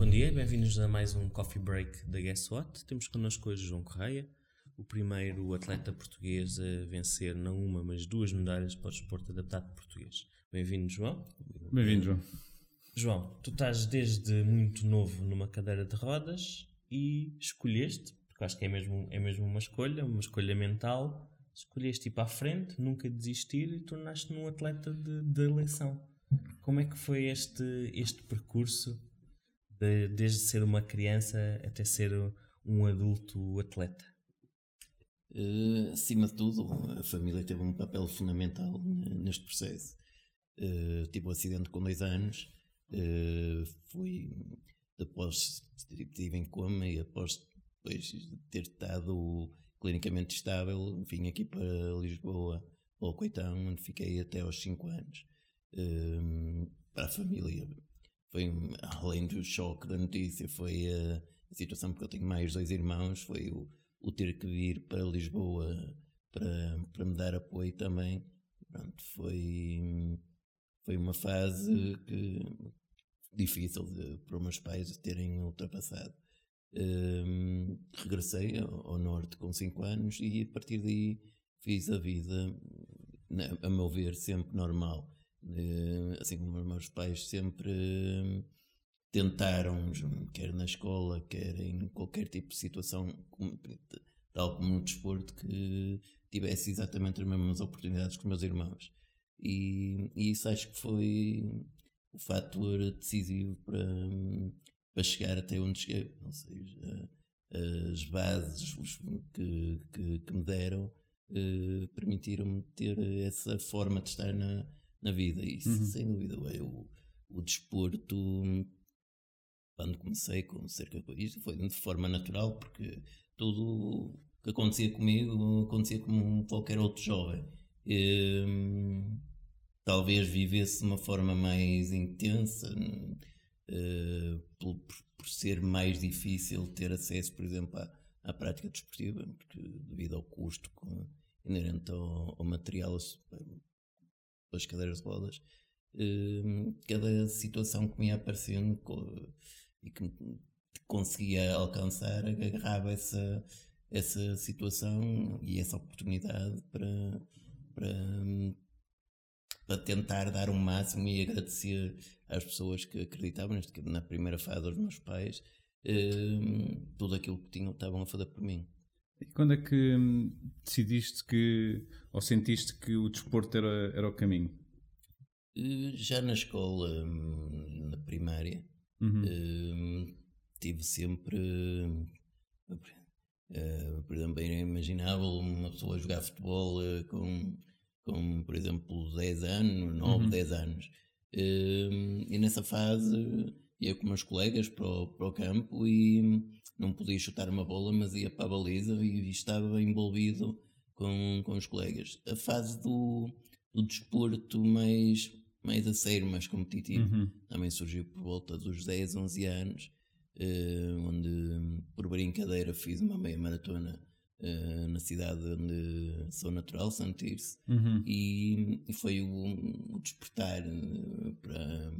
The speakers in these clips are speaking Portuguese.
Bom dia, bem-vindos a mais um Coffee Break da Guess What. Temos connosco hoje João Correia, o primeiro atleta português a vencer não uma, mas duas medalhas para o desporto adaptado português. Bem-vindo, João. Bem-vindo, João. João, tu estás desde muito novo numa cadeira de rodas e escolheste, porque acho que é mesmo, é mesmo uma escolha, uma escolha mental, escolheste ir para a frente, nunca desistir e tornaste-te num atleta de, de eleição. Como é que foi este, este percurso, de, desde ser uma criança até ser um adulto atleta? Uh, acima de tudo, a família teve um papel fundamental neste processo. Uh, tive um acidente com dois anos, uh, fui após estive em coma e após depois ter estado clinicamente estável, vim aqui para Lisboa, ao Coitão, onde fiquei até aos 5 anos. Para a família, foi além do choque da notícia, foi a, situação, porque eu tenho mais dois irmãos, foi o, o ter que vir para Lisboa para, para me dar apoio também. Pronto, foi, foi uma fase que, difícil de, para os meus pais terem ultrapassado. Um, regressei ao, ao, norte com 5 anos e a partir daí fiz a vida, a meu ver, sempre normal. Uh, assim como os meus pais sempre uh, tentaram, quer na escola, quer em qualquer tipo de situação, tal como no desporto, que tivesse exatamente as mesmas oportunidades que os meus irmãos. E, e isso acho que foi o fator decisivo para, para chegar até onde cheguei. Ou seja, as bases que, que, que me deram eh, permitiram-me ter essa forma de estar na, na vida. E uhum. sem dúvida, eu, o desporto, quando comecei com cerca de isto, foi de forma natural, porque tudo que acontecia comigo acontecia como qualquer outro jovem. Ehm, talvez vivesse de uma forma mais intensa, uh, por, por, ser mais difícil ter acesso, por exemplo, à, à prática desportiva, porque devido ao custo com, inerente ao, ao material das cadeiras de rodas, uh, cada situação que me ia aparecendo e que conseguia alcançar agarrava essa, essa situação e essa oportunidade para, para para tentar dar o um máximo e agradecer às pessoas que acreditavam, na primeira fase aos meus pais, um, tudo aquilo que tinham estavam a fazer por mim. E quando é que hum, decidiste que, ou sentiste que o desporto era, era o caminho? Eh, já na escola, hum, na primária, uhum. um, tive sempre, uh, por exemplo, era imaginável uma pessoa jogar futebol com com, por exemplo, 10 anos, 9, uhum. 10 anos. Hum, e nessa fase ia com meus colegas para o, para o campo e não podia chutar uma bola, mas ia para a baliza e estava envolvido com, com os colegas. A fase do, do desporto mais, mais a sério, mais competitivo, uhum. também surgiu por volta dos 10, 11 anos, uh, onde por brincadeira fiz uma meia maratona uh, na cidade onde sou natural, Santirce, uhum. e, e, foi o, o despertar para,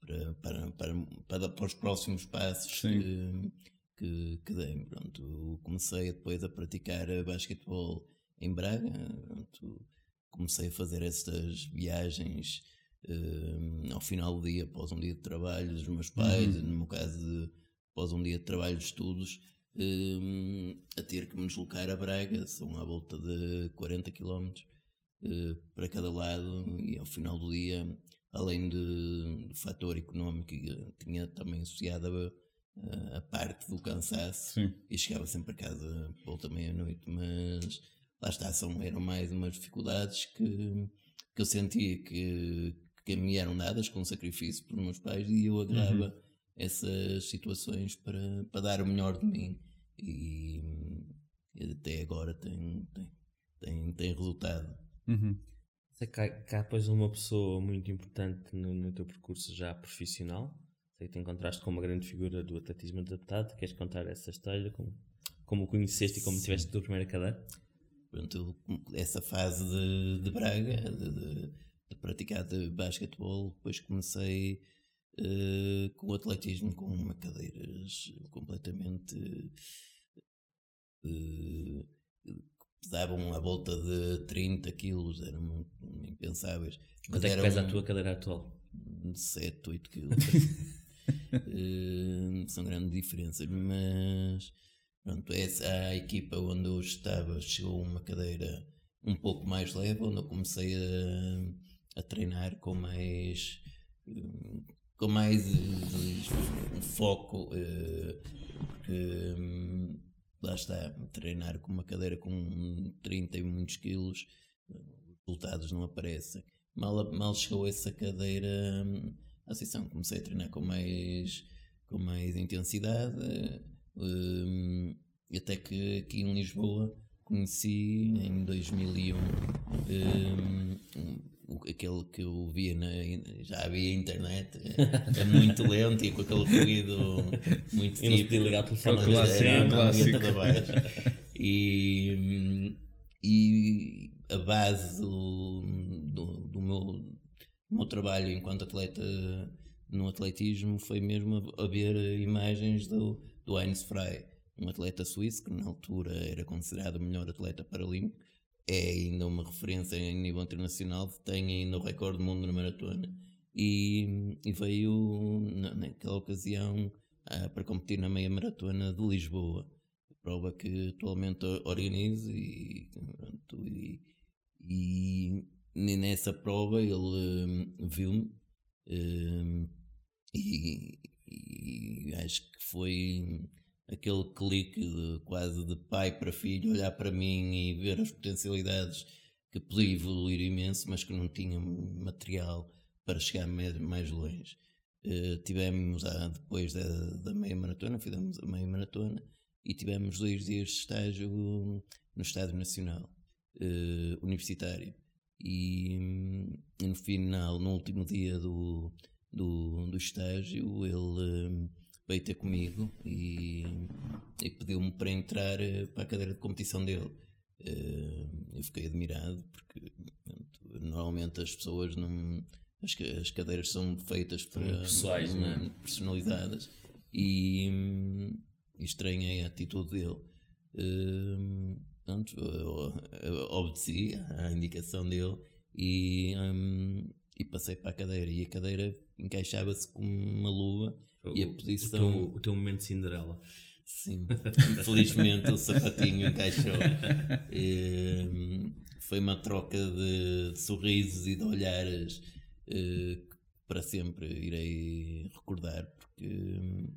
para, para, para, para, para, os próximos passos que, que, que, dei. Pronto, comecei depois a praticar basquetebol em Braga, pronto, comecei a fazer estas viagens uh, ao final do dia, após um dia de trabalho dos meus pais, uhum. no meu caso, de, após um dia de trabalho de estudos, um, a ter que me deslocar a Braga, são à volta de 40 km uh, para cada lado, e ao final do dia, além de, do fator económico que tinha também associado a, a parte do cansaço, Sim. e chegava sempre a casa volta meia-noite, mas lá está, são, eram mais umas dificuldades que, que eu sentia que, que me eram dadas com sacrifício pelos meus pais e eu agrava. Uhum essas situações para, para dar o melhor de mim e, e até agora tem, tem, tem, tem resultado. Uhum. Sei que há, que há depois uma pessoa muito importante no, no teu percurso já profissional. Sei que te encontraste com uma grande figura do atletismo adaptado. Queres contar essa história? Como, como o conheceste e como Sim. tiveste a tua primeira cadeira? Pronto, essa fase de, de Braga, de, de, de praticar de basquetebol, depois comecei uh, com o atletismo com uma cadeiras completamente uh, pesavam à volta de 30 quilos, eram impensáveis. Quanto é que pesa a tua cadeira atual? 7, 8 quilos. uh, são grandes diferenças, mas pronto, essa, a equipa onde eu estava chegou uma cadeira um pouco mais leve, onde eu comecei a, a treinar com mais com mais um foco que hum, lá está, treinar com uma cadeira com 30 e muitos quilos, resultados não aparecem. Mal, mal chegou essa cadeira hum, à sessão, comecei a treinar com mais, com mais intensidade, um, até que aqui em Lisboa conheci em 2001 um, aquele que eu via na, já havia internet é, muito lento e com aquele ruído muito tipo não podia ligar o telefone clássico, clássico. e, e a base do, do, do, meu, do meu trabalho enquanto atleta no atletismo foi mesmo a ver imagens do, do Heinz Frey um atleta suíço que na altura era considerado o melhor atleta paralímpico. É ainda uma referência em nível internacional, tem ainda o recorde do mundo na maratona. E, e veio na, naquela ocasião ah, para competir na meia maratona de Lisboa, prova que atualmente organizo e, pronto, e, e, nessa prova ele um, viu-me um, e, e acho que foi aquele clique de, quase de pai para filho, olhar para mim e ver as potencialidades que podia evoluir imenso, mas que não tinha material para chegar mais longe. Uh, tivemos ah, depois da, da, meia maratona, fizemos a meia maratona e tivemos dois dias de estágio no Estádio Nacional uh, Universitário. E, e, no final, no último dia do, do, do estágio, ele uh, veio ter comigo e, e pediu-me para entrar eh, para a cadeira de competição dele. Eh, eu fiquei admirado porque normalmente as pessoas não. As, as cadeiras são feitas para. Pessoais, não é? Personalizadas. E, e estranhei a atitude dele. Uh, pronto, obedeci à indicação dele e, um, e passei para a cadeira. E a cadeira encaixava-se com uma luva o, e a posição. O teu, o teu momento Cinderela. Sim, felizmente o sapatinho encaixou. E, foi uma troca de sorrisos e de olhares uh, que para sempre irei recordar, porque um,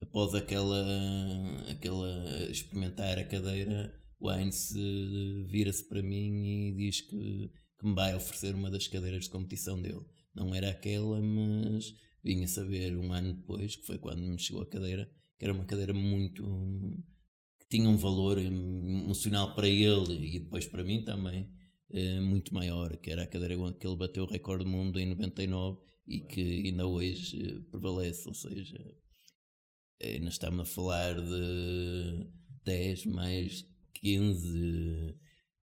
após aquela, aquela experimentar a cadeira, o Heinz vira-se para mim e diz que, que me vai oferecer uma das cadeiras de competição dele. Não era aquela, mas Vim a saber um ano depois, que foi quando me chegou a cadeira, que era uma cadeira muito. que tinha um valor emocional para ele e depois para mim também, eh, muito maior, que era a cadeira que ele bateu o recorde do mundo em 99 e que ainda hoje eh, prevalece, ou seja, ainda estamos a falar de 10 mais 15,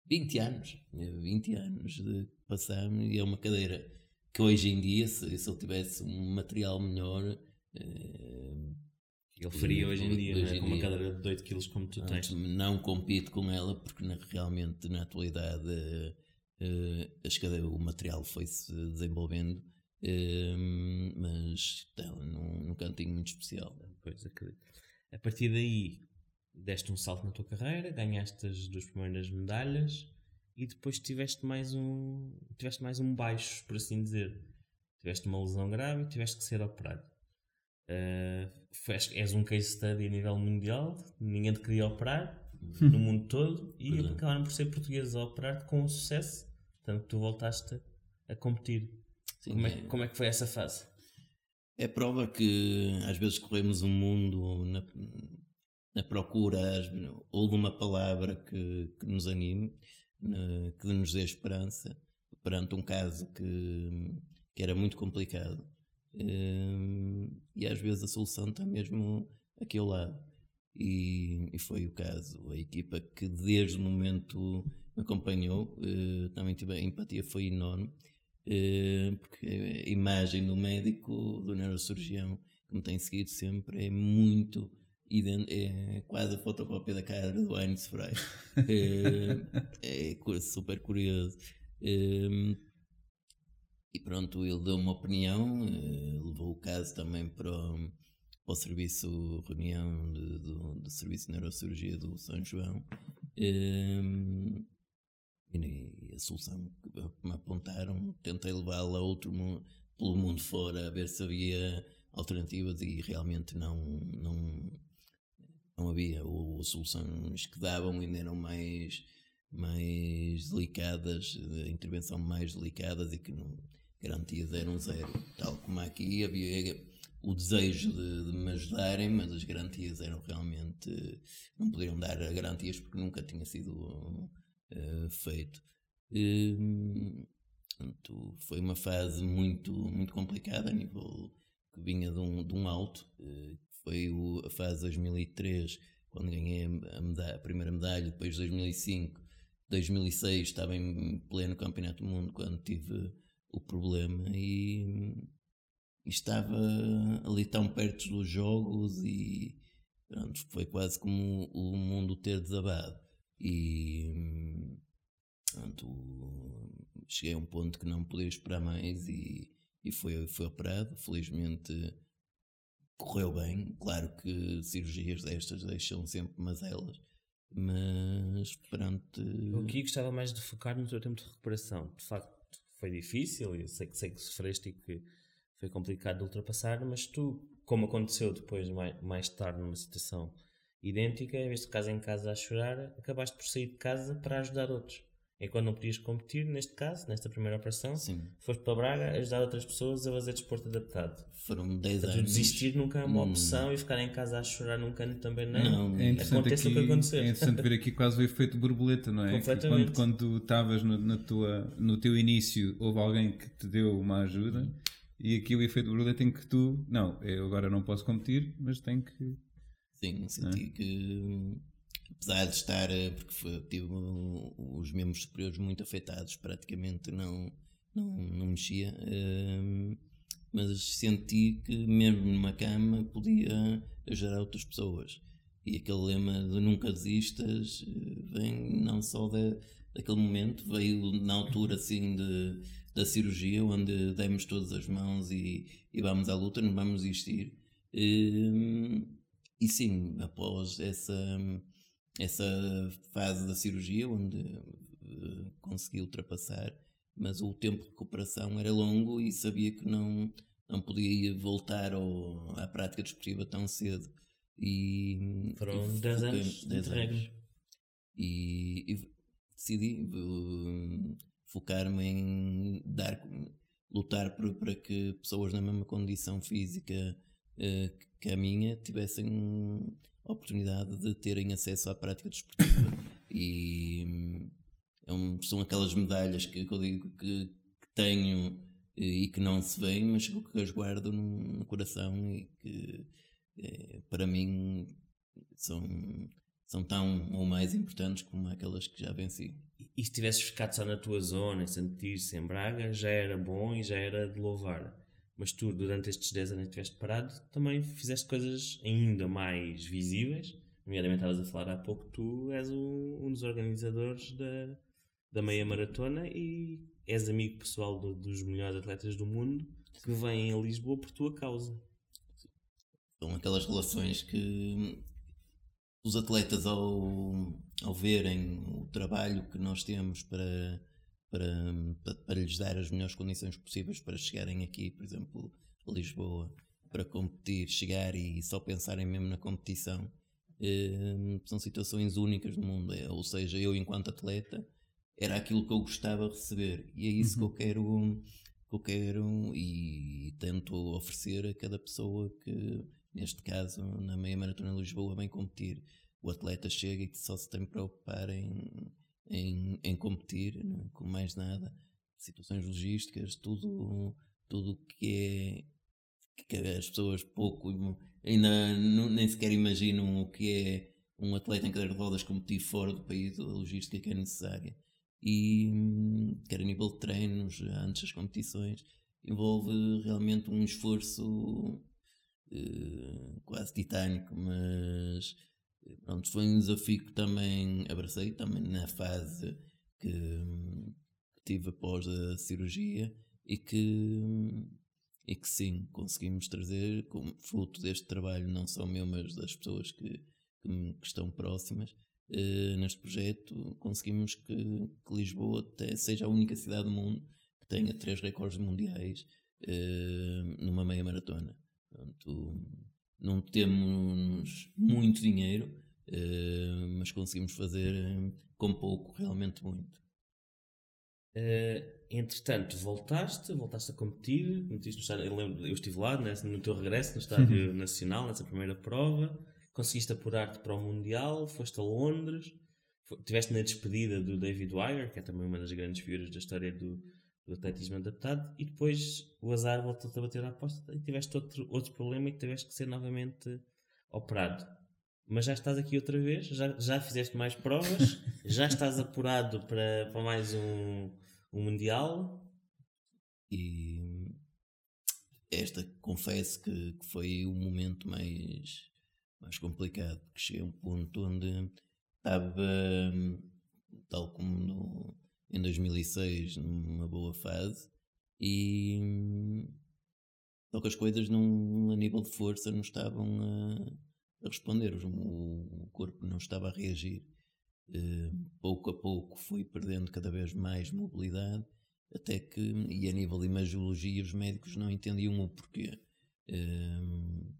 20 anos, 20 anos de passamos e é uma cadeira que hoje em dia, se, se ele tivesse um material melhor. Uh, ele faria hoje em dia, hoje né? com uma cadeira de 8 kg como tu tens. Não compito com ela porque na, realmente na atualidade uh, as cadeira, o material foi-se desenvolvendo, uh, mas está num, num cantinho muito especial. Pois, acredito. A partir daí deste um salto na tua carreira, ganhaste as duas primeiras medalhas e depois tiveste mais um tiveste mais um baixo, por assim dizer. Tiveste uma lesão grave e tiveste que ser operado. Uh, és um case study a nível mundial, ninguém te queria operar no mundo todo e é. acabaram por ser portugueses a operar com sucesso, tanto que tu voltaste a competir. Sim, como, é, é, como é que foi essa fase? É prova que às vezes corremos um mundo na, na procura ou de uma palavra que, que nos anime que nos dê esperança perante um caso que, que era muito complicado. Hum, e às vezes a solução está mesmo aqui ao lado. E, e, foi o caso. A equipa que desde o momento me acompanhou, eh, também tive a empatia foi enorme. Eh, porque a imagem do médico, do neurocirurgião, que me tem seguido sempre, é muito é quase a fotocópia da cara do Heinz Frey. é, é, super curioso. Um, e pronto, ele deu uma opinião, uh, levou o caso também para o, para o serviço, reunião de, do, do Serviço de Neurocirurgia do São João. E a solução que me apontaram, tentei levá-la outro mundo, pelo mundo fora, a ver se havia alternativas e realmente não, não, não havia. Ou soluções que davam ainda eram mais, mais delicadas, de intervenção mais delicadas e que não, garantias eram zero. Tal como aqui havia o desejo de, de me ajudarem, mas as garantias eram realmente. não poderiam dar garantias porque nunca tinha sido uh, feito. Uh, portanto, foi uma fase muito, muito complicada a nível que vinha de um, de um alto, uh, foi o, a fase 2003, quando ganhei a, medalha, a, primeira medalha, depois 2005, 2006 estava em pleno Campeonato do Mundo quando tive o problema e, e estava ali tão perto dos jogos e pronto, foi quase como o mundo ter desabado e pronto, cheguei a um ponto que não podia esperar mais e, e foi, foi operado, felizmente correu bem. Claro que cirurgias destas deixam sempre mazelas, mas pronto. O aqui gostava mais de focar no teu tempo de recuperação. De facto, foi difícil, eu sei que, sei que sofreste e que foi complicado de ultrapassar, mas tu, como aconteceu depois, mais, mais tarde, numa situação idêntica, em vez de casa em casa a chorar, acabaste por sair de casa para ajudar outros. É quando não podias competir, neste caso, nesta primeira operação, Sim. foste para Braga ajudar outras pessoas a fazer desporto adaptado. Foram 10 anos. Desistir nunca é uma hum. opção e ficar em casa a chorar num canto também não. não. É Acontece aqui, o que aconteceu. É interessante ver aqui quase o efeito borboleta, não é? Quando, quando estavas no, na tua, no teu início, houve alguém que te deu uma ajuda e aqui o efeito borboleta em que tu, não, eu agora não posso competir, mas tenho que. Sim, senti é? que apesar de estar, eh, porque foi, tive os membros superiores muito afetados, praticamente não, não, não mexia, ehm, mas senti que mesmo numa cama podia ajudar outras pessoas. E aquele lema de nunca desistas eh, vem não só de, daquele momento, veio na altura assim de, da cirurgia, onde demos todas as mãos e, e vamos à luta, não vamos desistir. Ehm, e sim, após essa essa fase da cirurgia onde uh, consegui ultrapassar, mas o tempo de recuperação era longo e sabia que não, não podia voltar ao, à prática desportiva tão cedo. E, Foram 10 anos de anos. E, e decidi uh, focar-me em dar, lutar para que pessoas na mesma condição física que a minha tivessem oportunidade de terem acesso à prática desportiva. e hum, é um, são aquelas medalhas que, que eu digo que, que, tenho e que não se veem, mas que as guardo no, no coração e que é, para mim são, são tão ou mais importantes como aquelas que já venci. E se tivesses ficado só na tua zona, em sentir-se em Braga, já era bom e já era de louvar mas tu, durante estes 10 anos que estiveste parado, também fizeste coisas ainda mais visíveis. Nomeadamente, estavas a falar há pouco, tu és um, um dos organizadores da, da meia maratona e és amigo pessoal do, dos melhores atletas do mundo que vêm a Lisboa por tua causa. São aquelas relações que os atletas, ao, ao verem o trabalho que nós temos para para, para, para, lhes dar as melhores condições possíveis para chegarem aqui, por exemplo, a Lisboa, para competir, chegar e só pensarem mesmo na competição. Eh, são situações únicas no mundo. É, ou seja, eu, enquanto atleta, era aquilo que eu gostava de receber e é isso uhum. que eu quero que eu quero e tento oferecer a cada pessoa que, neste caso, na meia maratona de Lisboa, vem competir. O atleta chega e só se tem que preocupar em em, em competir, né, com mais nada, situações logísticas, tudo tudo que é que as pessoas pouco ainda não, nem sequer imaginam o que é um atleta em cadeira de rodas competir fora do país, a logística que é necessária. e quer a nível de treinos, antes das competições, envolve realmente um esforço uh, quase titânico, mas pronto, foi um desafio que também abracei, também na fase que, que tive após a cirurgia e que, e que sim, conseguimos trazer, como fruto deste trabalho, não só meu, mas das pessoas que, que, que estão próximas, uh, neste projeto, conseguimos que, que, Lisboa até seja a única cidade do mundo que tenha três recordes mundiais uh, numa meia maratona. Portanto, não temos muito dinheiro, uh, mas conseguimos fazer com pouco, realmente muito. Uh, entretanto, voltaste, voltaste a competir, competiste no estádio, eu, lembro, eu estive lá né, no teu regresso no Estádio uhum. Nacional, nessa primeira prova, conseguiste apurar-te para o Mundial, foste a Londres, estiveste na despedida do David Wire, que é também uma das grandes figuras da história do, do atletismo adaptado, e depois o azar voltou-te a bater à aposta e tiveste outro, outro problema e tiveste que ser novamente operado. Mas já estás aqui outra vez, já, já fizeste mais provas, já estás apurado para, para mais um, um Mundial. E esta confesso que, que foi o momento mais, mais complicado, porque cheguei a um ponto onde estava, tal como no, em 2006, numa boa fase, e só que as coisas não, a nível de força não estavam a, a responder, o, o corpo não estava a reagir. Uh, pouco a pouco fui perdendo cada vez mais mobilidade, até que, e a nível de imagiologia, os médicos não entendiam o porquê. Uh,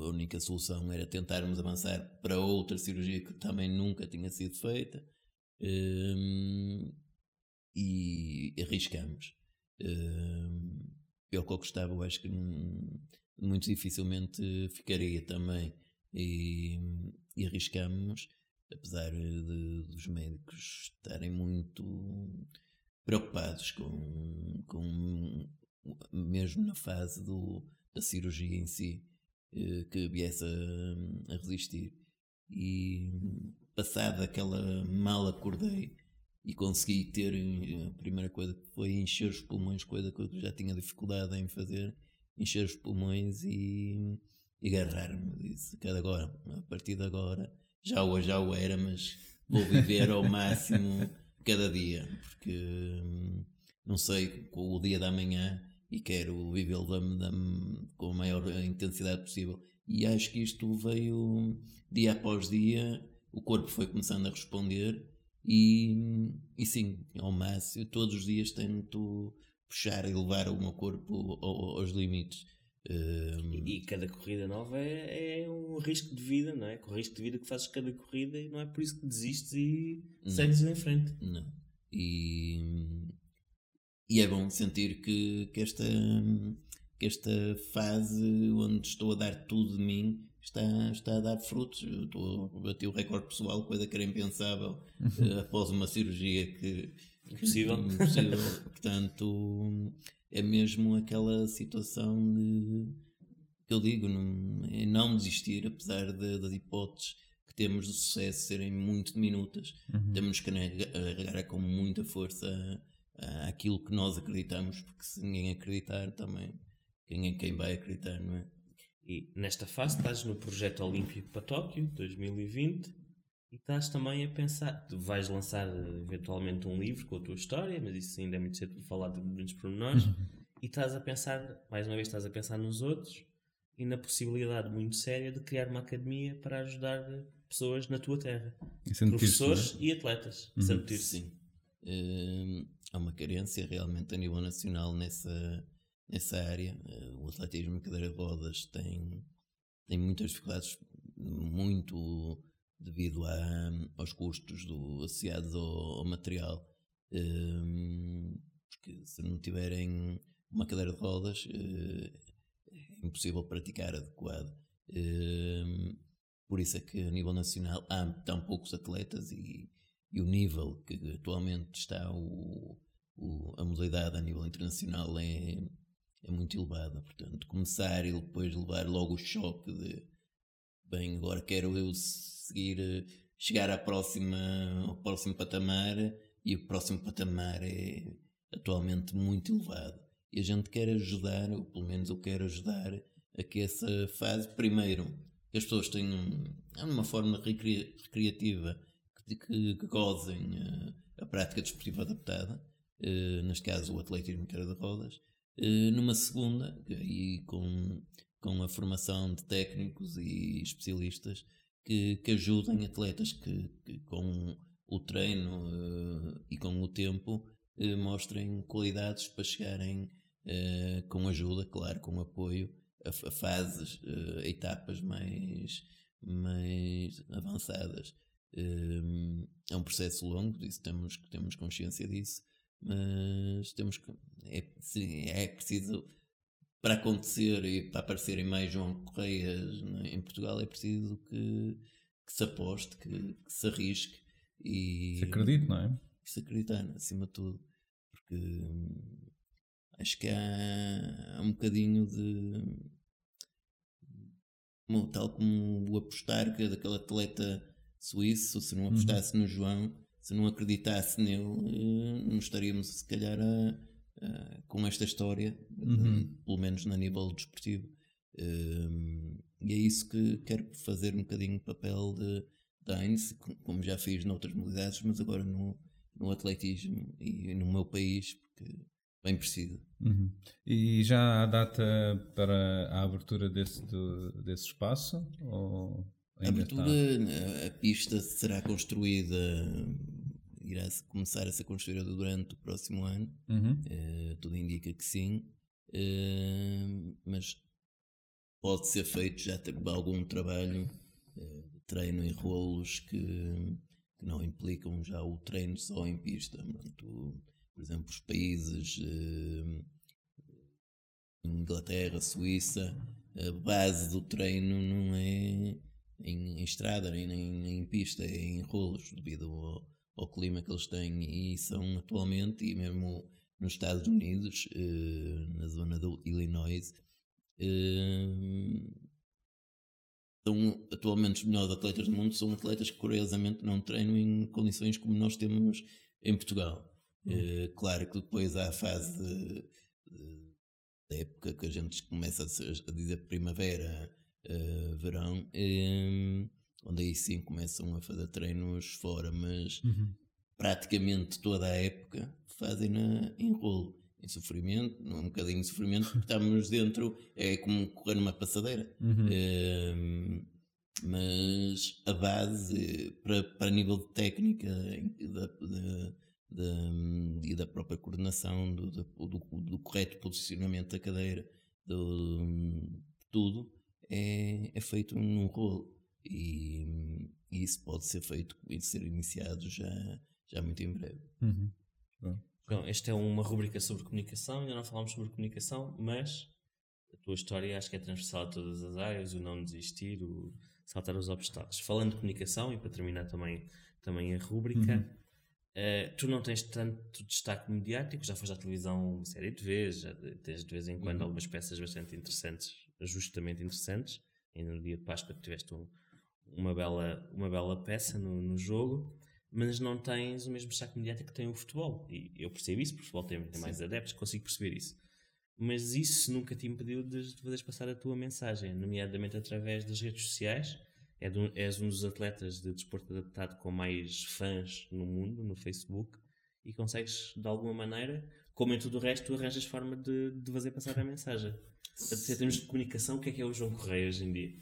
a única solução era tentarmos avançar para outra cirurgia que também nunca tinha sido feita uh, e arriscamos. Uh, pior que eu gostava, eu acho que muito dificilmente ficaria também e, e arriscamos apesar de, dos médicos estarem muito preocupados com, com mesmo na fase do, da cirurgia em si, eh, que viesse a, a resistir. E passada aquela mal acordei e consegui ter a primeira coisa que foi encher os pulmões, coisa que eu já tinha dificuldade em fazer, encher os pulmões e, e agarrar-me. Disse que agora, a partir de agora já o, já o era, mas vou viver ao máximo cada dia, porque hum, não sei com o dia da manhã e quero vivê-lo com a maior intensidade possível. E acho que isto veio dia após dia, o corpo foi começando a responder e, e sim, ao máximo, todos os dias tento puxar e levar o meu corpo aos limites. Um... E, cada corrida nova é, é, um risco de vida, não é? Com o risco de vida que fazes cada corrida e não é por isso que desistes e não. segues em frente. Não. E, e é bom sentir que, que, esta, que esta fase onde estou a dar tudo de mim está, está a dar frutos. Eu estou a bater o recorde pessoal, coisa que era impensável uhum. após uma cirurgia que. Impossível. impossível. Portanto é mesmo aquela situação de que eu digo, não, é não desistir, apesar de, das hipóteses que temos de sucesso serem muito diminutas, uhum. temos que carregar com muita força aquilo que nós acreditamos, porque se ninguém acreditar também, quem é quem vai acreditar, não é? E nesta fase estás no projeto olímpico para Tóquio 2020 e estás também a pensar, tu vais lançar eventualmente um livro com a tua história, mas isso ainda é muito cedo para falar de muitos pormenores. Uhum. E estás a pensar, mais uma vez, estás a pensar nos outros e na possibilidade muito séria de criar uma academia para ajudar pessoas na tua terra, professores é? e atletas. Uhum. Sim. Uh, há uma carência realmente a nível nacional nessa, nessa área. Uh, o atletismo em cadeira de rodas tem, tem muitas dificuldades, muito devido a, aos custos do, associados ao, ao material. Um, porque se não tiverem uma cadeira de rodas uh, é impossível praticar adequado. Um, por isso é que a nível nacional há tão poucos atletas e, e o nível que atualmente está o, o, a modalidade a nível internacional é, é muito elevada. Portanto, começar e depois levar logo o choque de bem, agora quero eu seguir chegar à próxima, ao próximo patamar e o próximo patamar é atualmente muito elevado. E a gente quer ajudar, ou pelo menos eu quero ajudar, a que essa fase, primeiro, que as pessoas tenham uma forma recreativa que, que, que gozem uh, a prática desportiva adaptada, uh, neste caso o atletismo em cara de rodas, numa segunda, e com, com a formação de técnicos e especialistas que, que ajudem atletas que, que com o treino e com o tempo mostrem qualidades para chegarem com ajuda, claro, com apoio, a, a fases, a etapas mais, mais avançadas. Um, é um processo longo, disso temos, temos consciência disso, mas temos que. É, sim, é preciso. Para acontecer e para aparecerem mais João Correias né, em Portugal, é preciso que, que se aposte, que, que, se arrisque e. Se acredite, não é? Se acreditar, acima de tudo. Porque hum, acho que há, há um bocadinho de. Tal como o apostar que daquele atleta suíço, se não apostasse uhum. no João, se não acreditasse nele, eh, não estaríamos se calhar a, a, com esta história, uhum. pelo menos no nível desportivo. Um, e é isso que quero fazer um bocadinho papel de, de Heinz, como já fiz noutras modalidades, mas agora no, no atletismo e no meu país, porque bem preciso. Uhum. E já há data para a abertura desse, desse espaço? Ou... A abertura, a pista será construída, irá começar a ser construída durante o próximo ano. Uhum. Uh, tudo indica que sim. Uh, mas pode ser feito já algum trabalho uh, treino em rolos que, que, não implicam já o treino só em pista. Portanto, por exemplo, os países Inglaterra, Suíça, a base do treino não é em, em estrada, nem, nem, em pista, é em rolos, devido ao, ao, clima que eles têm e são atualmente, e mesmo nos Estados Unidos, eh, na zona do Illinois, eh, são atualmente os melhores atletas do mundo, são atletas que curiosamente não treinam em condições como nós temos em Portugal. Uhum. claro que depois há a fase de, de, da época que a gente começa a, dizer primavera, uh, verão, onde aí sim começam a fazer treinos fora, mas uhum. praticamente toda a época fazem na, em rolo. Em sofrimento, um bocadinho de sofrimento, porque estamos dentro, é como correr numa passadeira. Uhum. Um, ehm, mas a base, para, para nível de técnica da, da, da, e da própria coordenação, do, do, do, correto posicionamento da cadeira, do, tudo, é, é feito num rolo. E, e, isso pode ser feito e ser iniciado já, já muito em breve. Uhum. Bom. Esta é uma rubrica sobre comunicação, ainda não falámos sobre comunicação, mas a tua história acho que é transversal a todas as áreas, o não desistir, o saltar os obstáculos. Falando de comunicação, e para terminar também, também a rubrica, uhum. uh, tu não tens tanto destaque mediático, já foste à televisão uma série de vezes, já tens de vez em quando uhum. algumas peças bastante interessantes justamente interessantes. Ainda no dia de Páscoa tiveste um, uma, bela, uma bela peça no, no, jogo, mas não tens o mesmo destaque mediático que tem o futebol. E eu percebo isso, porque o futebol tem, tem mais adeptos, consigo perceber isso. Mas isso nunca te impediu de, de fazeres passar a tua mensagem, nomeadamente através das redes sociais. É do, és um dos atletas de desporto adaptado com mais fãs no mundo, no Facebook, e consegues, de alguma maneira, como em tudo o resto, arranjas forma de, de fazer passar a mensagem. Em termos de comunicação, o que é que é o João Correia hoje em dia?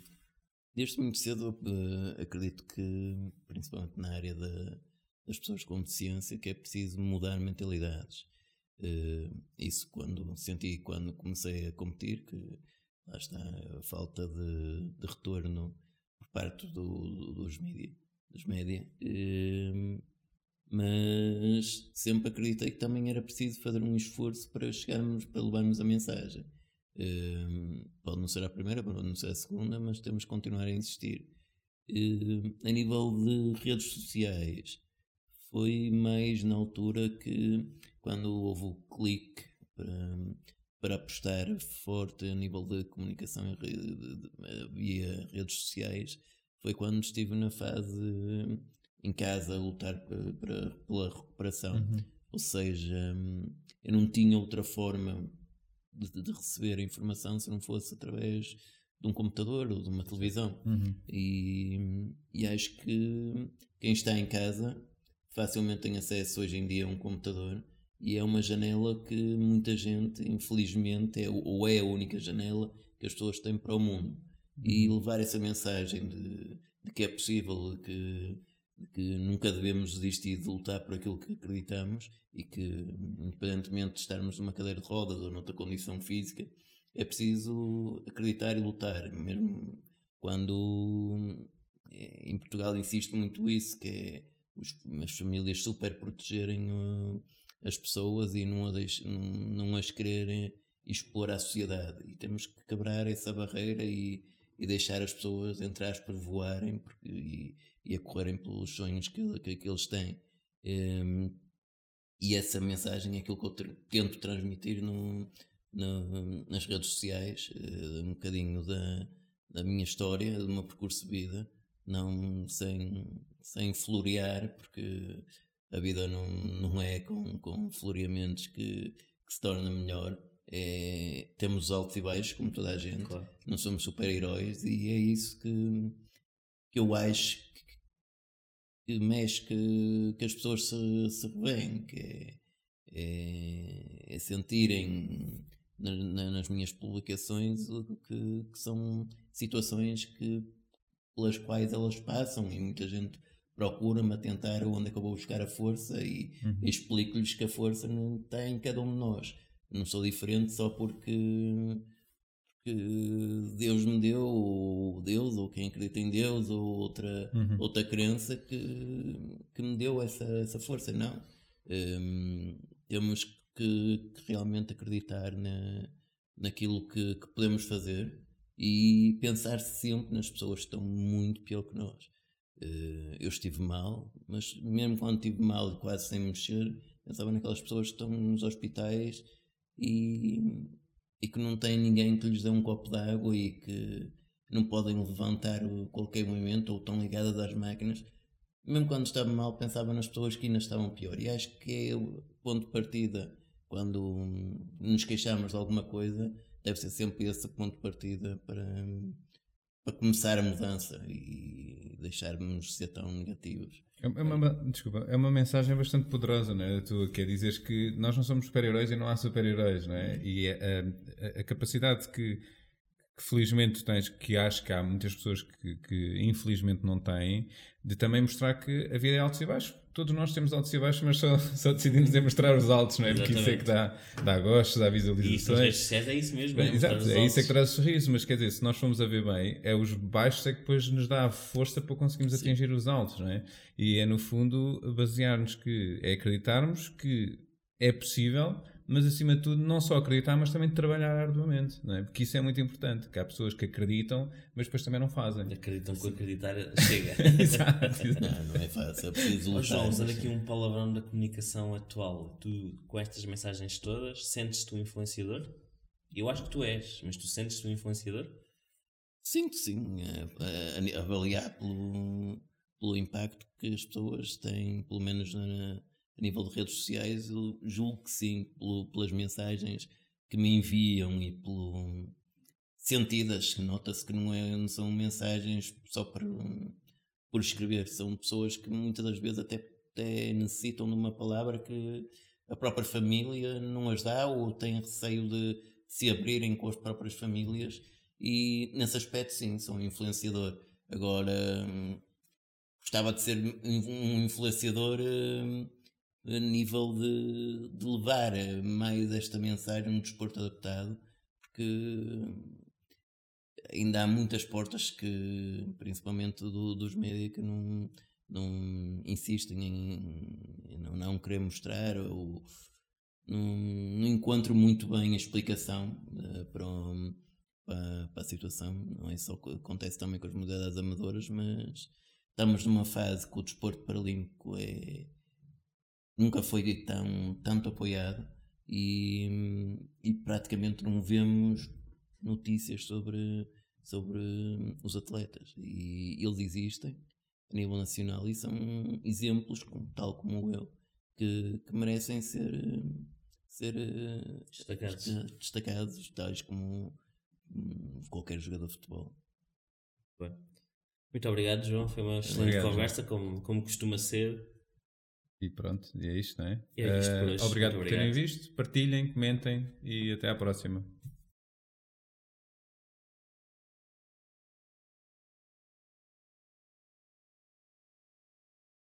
Desde muito cedo, uh, acredito que, principalmente na área da, das pessoas com deficiência, que é preciso mudar mentalidades. Uh, isso quando senti quando comecei a competir, que lá está a falta de, de retorno por parte do, do, dos mídia, dos média. Uh, mas sempre acreditei que também era preciso fazer um esforço para chegarmos, para levarmos a mensagem. Pode não ser a primeira, pode não ser a segunda, mas temos que continuar a insistir. A nível de redes sociais, foi mais na altura que, quando houve o clique para, para apostar forte a nível de comunicação via redes sociais, foi quando estive na fase em casa a lutar para, para pela recuperação. Uhum. Ou seja, eu não tinha outra forma de, de, receber a informação se não fosse através de um computador ou de uma televisão. Uhum. E, e acho que quem está em casa facilmente tem acesso hoje em dia a um computador e é uma janela que muita gente, infelizmente, é, ou é a única janela que as pessoas têm para o mundo. E uhum. levar essa mensagem de, de que é possível, que, que nunca devemos desistir de lutar por aquilo que acreditamos e que, independentemente de estarmos numa cadeira de rodas ou noutra condição física, é preciso acreditar e lutar, mesmo quando eh, em Portugal insiste muito isso, que é os, as famílias super protegerem uh, as pessoas e não, não, não as quererem expor à sociedade. E temos que quebrar essa barreira e, e deixar as pessoas, entre aspas, voarem porque, e, e a correrem pelos sonhos que, que, que eles têm. Um, e essa mensagem é aquilo que eu tento transmitir no, no, nas redes sociais, uh, um bocadinho da, da minha história, do meu percurso de vida, não sem, sem florear, porque a vida não, não é com, com floreamentos que, que se torna melhor. É, temos altos e baixos, como toda a gente, claro. não somos super-heróis, e é isso que, que eu acho que, que mexe que, que as pessoas se, se revêem, que é, é, é sentirem na, na, nas minhas publicações que, que são situações que pelas quais elas passam e muita gente procura-me a tentar onde é que eu vou buscar a força e uhum. explico-lhes que a força não está em cada um de nós. Não sou diferente só porque, porque Deus me deu, ou Deus, ou quem acredita em Deus, ou outra, uhum. outra crença que, que me deu essa, essa força. Não. Um, temos que, que, realmente acreditar na, naquilo que, que podemos fazer e pensar sempre nas pessoas que estão muito pior que nós. Eh, eu estive mal, mas mesmo quando estive mal, quase sem mexer, pensava naquelas pessoas que estão nos hospitais e, e que não têm ninguém que lhes dê um copo de água e que não podem levantar qualquer momento ou estão ligadas às máquinas. Mesmo quando estava mal, pensava nas pessoas que ainda estavam pior. E acho que é o ponto de partida quando nos queixamos de alguma coisa, deve ser sempre esse ponto de partida para, para começar a mudança e deixarmos de ser tão negativos. É, é uma, desculpa, é uma mensagem bastante poderosa, não é? A tua, que é dizer que nós não somos super-heróis e não há super-heróis, não é? E a, a, a capacidade que, que, felizmente tens, que acho que há muitas pessoas que, que infelizmente não têm, de também mostrar que a vida é altos e baixos todos nós temos altos e baixos, mas só, só decidimos demonstrar os altos, não é? Porque isso é que dá, dá gostos, dá visualizações. E isso, é isso mesmo. Bem, exato, é isso é que traz sorriso, mas quer dizer, se nós formos a ver bem, é os baixos é que depois nos dá a força para conseguirmos Sim. atingir os altos, não é? E é no fundo basear-nos que, é acreditarmos que é possível mas acima de tudo não só acreditar, mas também trabalhar arduamente, não é? Porque isso é muito importante, que há pessoas que acreditam, mas depois também não fazem. Acreditam que acreditar chega. exato, exato. Não, não é fácil, é preciso lutar. João, usando aqui um palavrão da comunicação atual, tu com estas mensagens todas, sentes-te um influenciador? Eu acho que tu és, mas tu sentes-te um influenciador? Sinto sim, é, é, avaliar pelo, pelo impacto que as pessoas têm, pelo menos na a nível de redes sociais, eu julgo que sim, pelo, pelas mensagens que me enviam e pelo sentidas, nota-se que não, é, não são mensagens só para, por escrever, são pessoas que muitas das vezes até, até necessitam de uma palavra que a própria família não as dá ou têm receio de, de se abrirem com as próprias famílias e nesse aspecto sim, são um influenciador. Agora gostava de ser um influenciador hum, a nível de, de levar mais esta mensagem no desporto adaptado, porque ainda há muitas portas que, principalmente do, dos médios, que não, não insistem em, não, não querer mostrar ou não, não encontro muito bem a explicação uh, para, para, para, a situação. Não é só acontece também com as modalidades amadoras, mas estamos numa fase que o desporto paralímpico é nunca foi tão, tanto apoiado e, e praticamente não vemos notícias sobre sobre os atletas. E eles existem a nível nacional e são exemplos, tal como eu, que, que merecem ser, ser destacados. destacados, tais como hum, qualquer jogador de futebol. Bem. Muito obrigado, João. Foi uma excelente obrigado, conversa, como, como costuma ser. E pronto, e é isto, não é? é isto uh, obrigado por terem visto, partilhem, comentem e até à próxima.